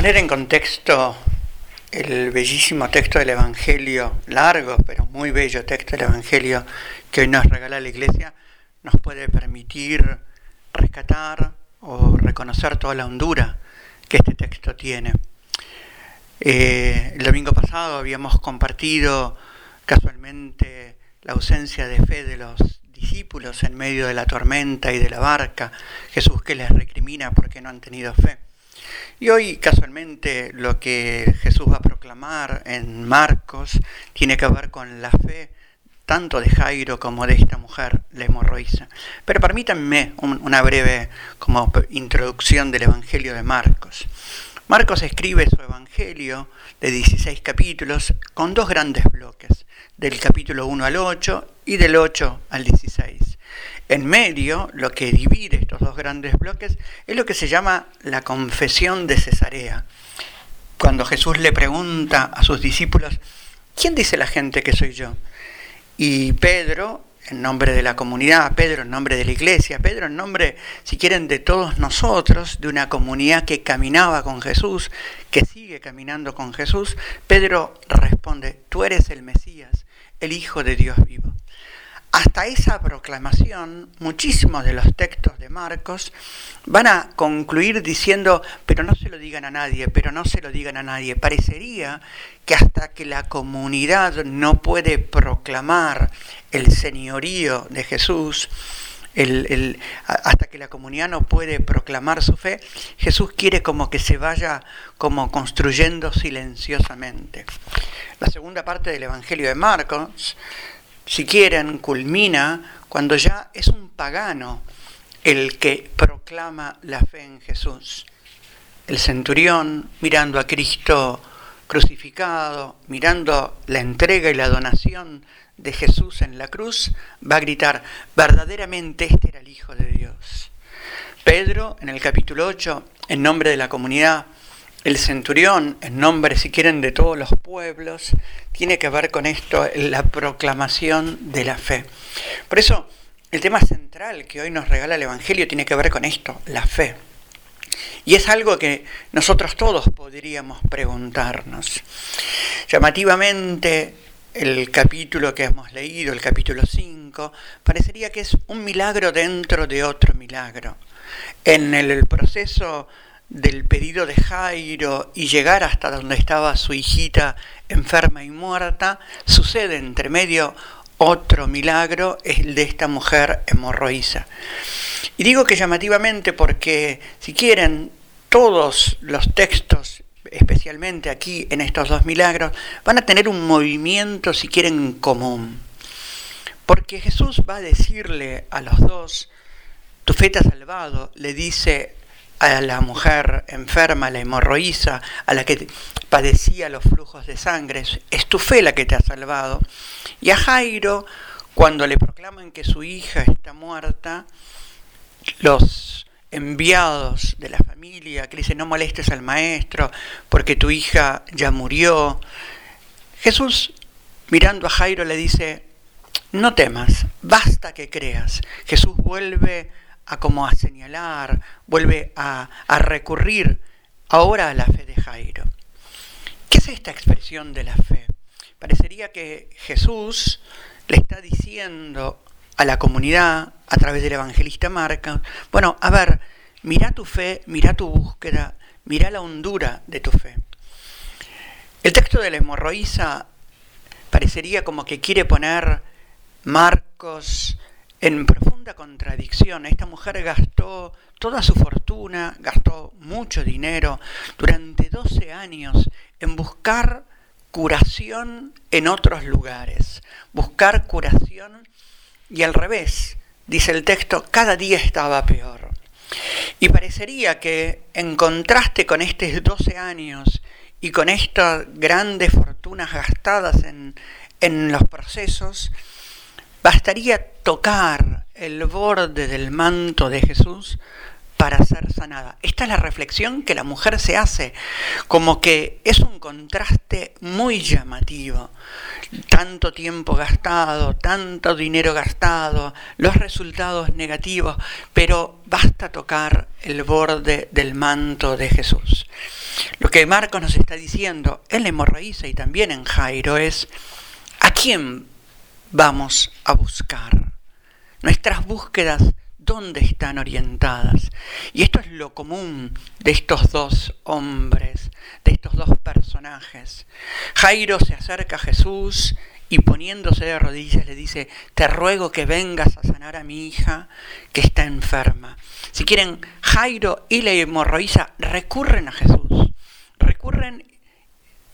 poner en contexto el bellísimo texto del Evangelio, largo pero muy bello texto del Evangelio que hoy nos regala la Iglesia, nos puede permitir rescatar o reconocer toda la hondura que este texto tiene. Eh, el domingo pasado habíamos compartido casualmente la ausencia de fe de los discípulos en medio de la tormenta y de la barca, Jesús que les recrimina porque no han tenido fe. Y hoy casualmente lo que Jesús va a proclamar en Marcos tiene que ver con la fe tanto de Jairo como de esta mujer, la hemorroísa. Pero permítanme una breve como introducción del Evangelio de Marcos. Marcos escribe su Evangelio de 16 capítulos con dos grandes bloques, del capítulo 1 al 8 y del 8 al 16. En medio, lo que divide estos dos grandes bloques es lo que se llama la confesión de Cesarea. Cuando Jesús le pregunta a sus discípulos, ¿quién dice la gente que soy yo? Y Pedro, en nombre de la comunidad, Pedro en nombre de la iglesia, Pedro en nombre, si quieren, de todos nosotros, de una comunidad que caminaba con Jesús, que sigue caminando con Jesús, Pedro responde, tú eres el Mesías, el Hijo de Dios vivo. Hasta esa proclamación, muchísimos de los textos de Marcos van a concluir diciendo, pero no se lo digan a nadie, pero no se lo digan a nadie. Parecería que hasta que la comunidad no puede proclamar el señorío de Jesús, hasta que la comunidad no puede proclamar su fe, Jesús quiere como que se vaya como construyendo silenciosamente. La segunda parte del Evangelio de Marcos si quieren, culmina cuando ya es un pagano el que proclama la fe en Jesús. El centurión mirando a Cristo crucificado, mirando la entrega y la donación de Jesús en la cruz, va a gritar, verdaderamente este era el Hijo de Dios. Pedro, en el capítulo 8, en nombre de la comunidad, el centurión, en nombre, si quieren, de todos los pueblos, tiene que ver con esto, la proclamación de la fe. Por eso, el tema central que hoy nos regala el Evangelio tiene que ver con esto, la fe. Y es algo que nosotros todos podríamos preguntarnos. Llamativamente, el capítulo que hemos leído, el capítulo 5, parecería que es un milagro dentro de otro milagro. En el proceso del pedido de Jairo y llegar hasta donde estaba su hijita enferma y muerta, sucede entre medio otro milagro, el de esta mujer hemorroísa. Y digo que llamativamente porque, si quieren, todos los textos, especialmente aquí en estos dos milagros, van a tener un movimiento, si quieren, en común. Porque Jesús va a decirle a los dos, tu fe te ha salvado, le dice a la mujer enferma, la hemorroísa, a la que padecía los flujos de sangre, es tu fe la que te ha salvado. Y a Jairo, cuando le proclaman que su hija está muerta, los enviados de la familia que le dicen no molestes al maestro porque tu hija ya murió, Jesús mirando a Jairo le dice, no temas, basta que creas. Jesús vuelve a como a señalar, vuelve a, a recurrir ahora a la fe de Jairo. ¿Qué es esta expresión de la fe? Parecería que Jesús le está diciendo a la comunidad a través del evangelista Marca, bueno, a ver, mira tu fe, mira tu búsqueda, mira la hondura de tu fe. El texto de la hemorroísa parecería como que quiere poner Marcos en contradicción. Esta mujer gastó toda su fortuna, gastó mucho dinero durante 12 años en buscar curación en otros lugares, buscar curación y al revés, dice el texto, cada día estaba peor. Y parecería que en contraste con estos 12 años y con estas grandes fortunas gastadas en, en los procesos, Bastaría tocar el borde del manto de Jesús para ser sanada. Esta es la reflexión que la mujer se hace, como que es un contraste muy llamativo. Tanto tiempo gastado, tanto dinero gastado, los resultados negativos, pero basta tocar el borde del manto de Jesús. Lo que Marcos nos está diciendo en la y también en Jairo es, ¿a quién vamos a buscar? Nuestras búsquedas, ¿dónde están orientadas? Y esto es lo común de estos dos hombres, de estos dos personajes. Jairo se acerca a Jesús y poniéndose de rodillas le dice, te ruego que vengas a sanar a mi hija que está enferma. Si quieren, Jairo y la hemorroísa recurren a Jesús, recurren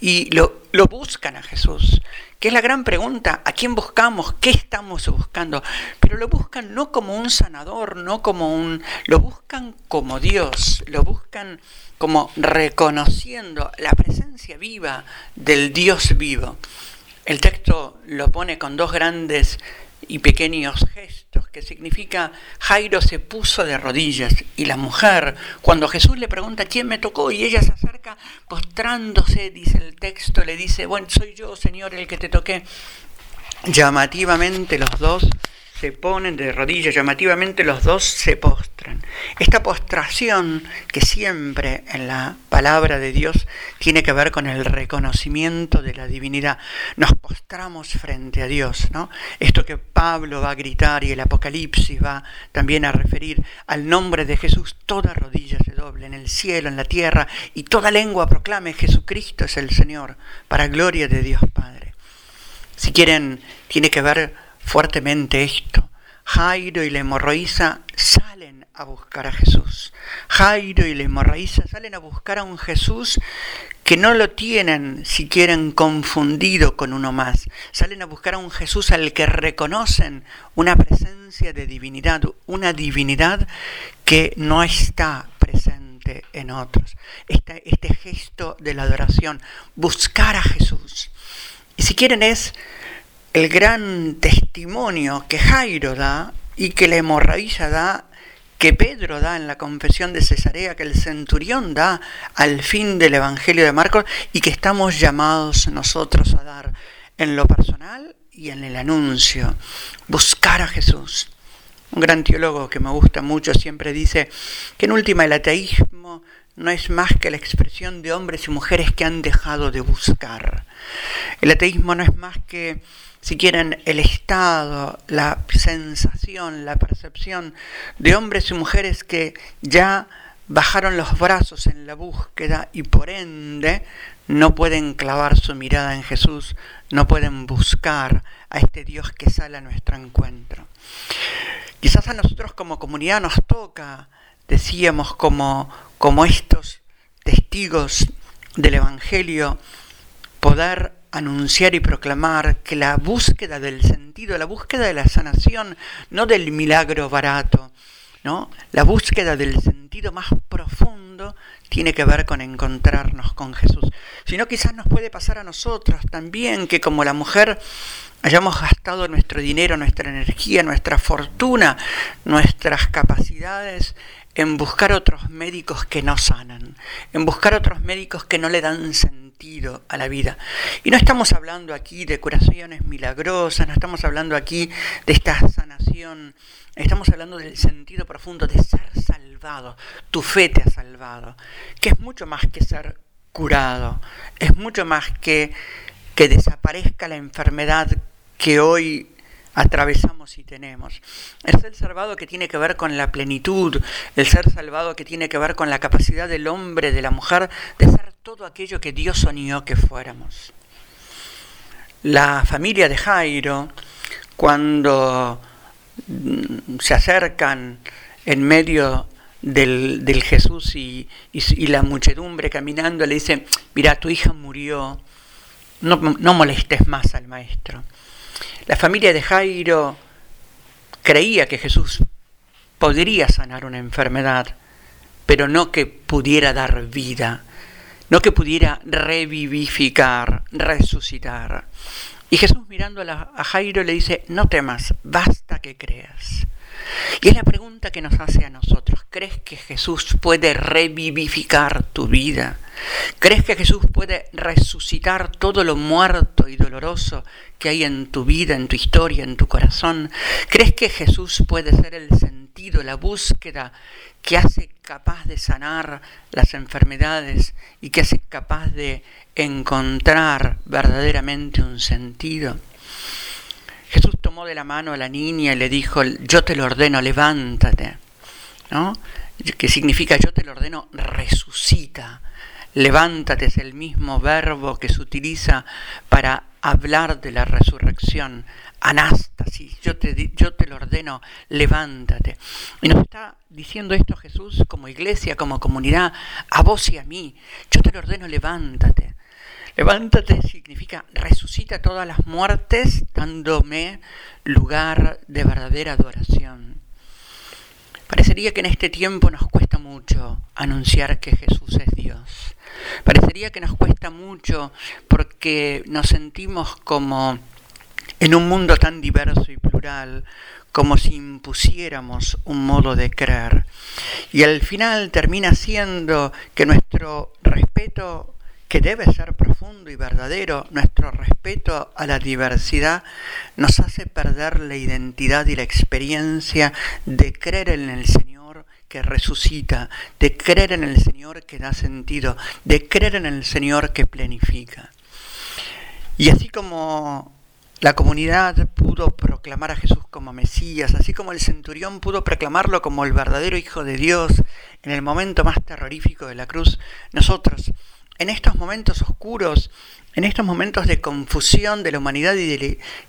y lo, lo, buscan a Jesús, que es la gran pregunta, ¿a quién buscamos? ¿Qué estamos buscando? Pero lo buscan no como un sanador, no como un... lo buscan como Dios, lo buscan como reconociendo la presencia viva del Dios vivo. El texto lo pone con dos grandes y pequeños gestos, que significa Jairo se puso de rodillas y la mujer, cuando Jesús le pregunta quién me tocó y ella se acerca postrándose, dice el texto, le dice, bueno, soy yo, Señor, el que te toqué. Llamativamente los dos se ponen de rodillas, llamativamente los dos se postran. Esta postración que siempre en la palabra de Dios tiene que ver con el reconocimiento de la divinidad. Nos postramos frente a Dios, ¿no? Esto que Pablo va a gritar y el Apocalipsis va también a referir al nombre de Jesús, toda rodilla se doble en el cielo, en la tierra, y toda lengua proclame Jesucristo es el Señor, para gloria de Dios Padre. Si quieren, tiene que ver fuertemente esto. Jairo y la hemorroísa salen a buscar a Jesús. Jairo y la hemorroísa salen a buscar a un Jesús que no lo tienen si quieren confundido con uno más. Salen a buscar a un Jesús al que reconocen una presencia de divinidad, una divinidad que no está presente en otros. Este, este gesto de la adoración, buscar a Jesús. Y si quieren es el gran testimonio que Jairo da y que la hemorraíza da, que Pedro da en la confesión de Cesarea, que el centurión da al fin del Evangelio de Marcos y que estamos llamados nosotros a dar en lo personal y en el anuncio. Buscar a Jesús. Un gran teólogo que me gusta mucho siempre dice que en última el ateísmo no es más que la expresión de hombres y mujeres que han dejado de buscar. El ateísmo no es más que si quieren, el estado, la sensación, la percepción de hombres y mujeres que ya bajaron los brazos en la búsqueda y por ende no pueden clavar su mirada en Jesús, no pueden buscar a este Dios que sale a nuestro encuentro. Quizás a nosotros como comunidad nos toca, decíamos, como, como estos testigos del Evangelio, poder anunciar y proclamar que la búsqueda del sentido, la búsqueda de la sanación, no del milagro barato, ¿no? La búsqueda del sentido más profundo tiene que ver con encontrarnos con Jesús. Si no, quizás nos puede pasar a nosotros también que como la mujer hayamos gastado nuestro dinero, nuestra energía, nuestra fortuna, nuestras capacidades en buscar otros médicos que no sanan, en buscar otros médicos que no le dan sentido a la vida. Y no estamos hablando aquí de curaciones milagrosas, no estamos hablando aquí de esta sanación, estamos hablando del sentido profundo de ser salvado. Tu fe te ha salvado, que es mucho más que ser curado, es mucho más que que desaparezca la enfermedad que hoy atravesamos y tenemos. El ser salvado que tiene que ver con la plenitud, el ser salvado que tiene que ver con la capacidad del hombre, de la mujer, de ser todo aquello que Dios soñó que fuéramos. La familia de Jairo, cuando mm, se acercan en medio del, Jesús y, la muchedumbre caminando, le dice, mira, tu hija murió, no molestes más al maestro. La familia de Jairo creía que Jesús podría sanar una enfermedad, pero no que pudiera dar vida, no que pudiera revivificar, resucitar. Y Jesús mirando a Jairo le dice, no temas, basta que creas. Y es la pregunta que nos hace a nosotros. ¿Crees que Jesús puede revivificar tu vida? ¿Crees que Jesús puede resucitar todo lo muerto y doloroso que hay en tu vida, en tu historia, en tu corazón? ¿Crees que Jesús puede ser el sentido? La búsqueda que hace capaz de sanar las enfermedades y que hace capaz de encontrar verdaderamente un sentido. Jesús tomó de la mano a la niña y le dijo, yo te lo ordeno, levántate, ¿no? que significa yo te lo ordeno, resucita. Levántate es el mismo verbo que se utiliza para hablar de la resurrección. Anástasis, yo te, yo te lo ordeno, levántate. Y nos está diciendo esto Jesús como iglesia, como comunidad, a vos y a mí. Yo te lo ordeno, levántate. Levántate significa resucita todas las muertes dándome lugar de verdadera adoración. Parecería que en este tiempo nos cuesta mucho anunciar que Jesús es Dios. Parecería que nos cuesta mucho porque nos sentimos como en un mundo tan diverso y plural, como si impusiéramos un modo de creer. Y al final termina siendo que nuestro respeto que debe ser profundo y verdadero, nuestro respeto a la diversidad nos hace perder la identidad y la experiencia de creer en el Señor que resucita, de creer en el Señor que da sentido, de creer en el Señor que planifica. Y así como la comunidad pudo proclamar a Jesús como Mesías, así como el centurión pudo proclamarlo como el verdadero Hijo de Dios en el momento más terrorífico de la cruz, nosotros en estos momentos oscuros, en estos momentos de confusión de la humanidad y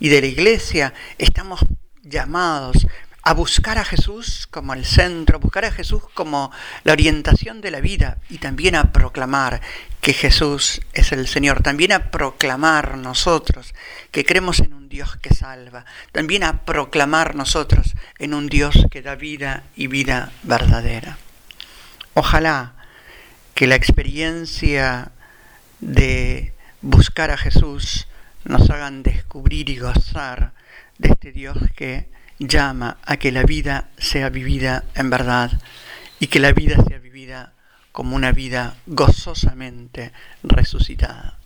de la, iglesia, estamos llamados a buscar a Jesús como el centro, a buscar a Jesús como la orientación de la vida y también a proclamar que Jesús es el Señor, también a proclamar nosotros que creemos en un Dios que salva, también a proclamar nosotros en un Dios que da vida y vida verdadera. Ojalá que la experiencia de buscar a Jesús nos hagan descubrir y gozar de este Dios que llama a que la vida sea vivida en verdad y que la vida sea vivida como una vida gozosamente resucitada.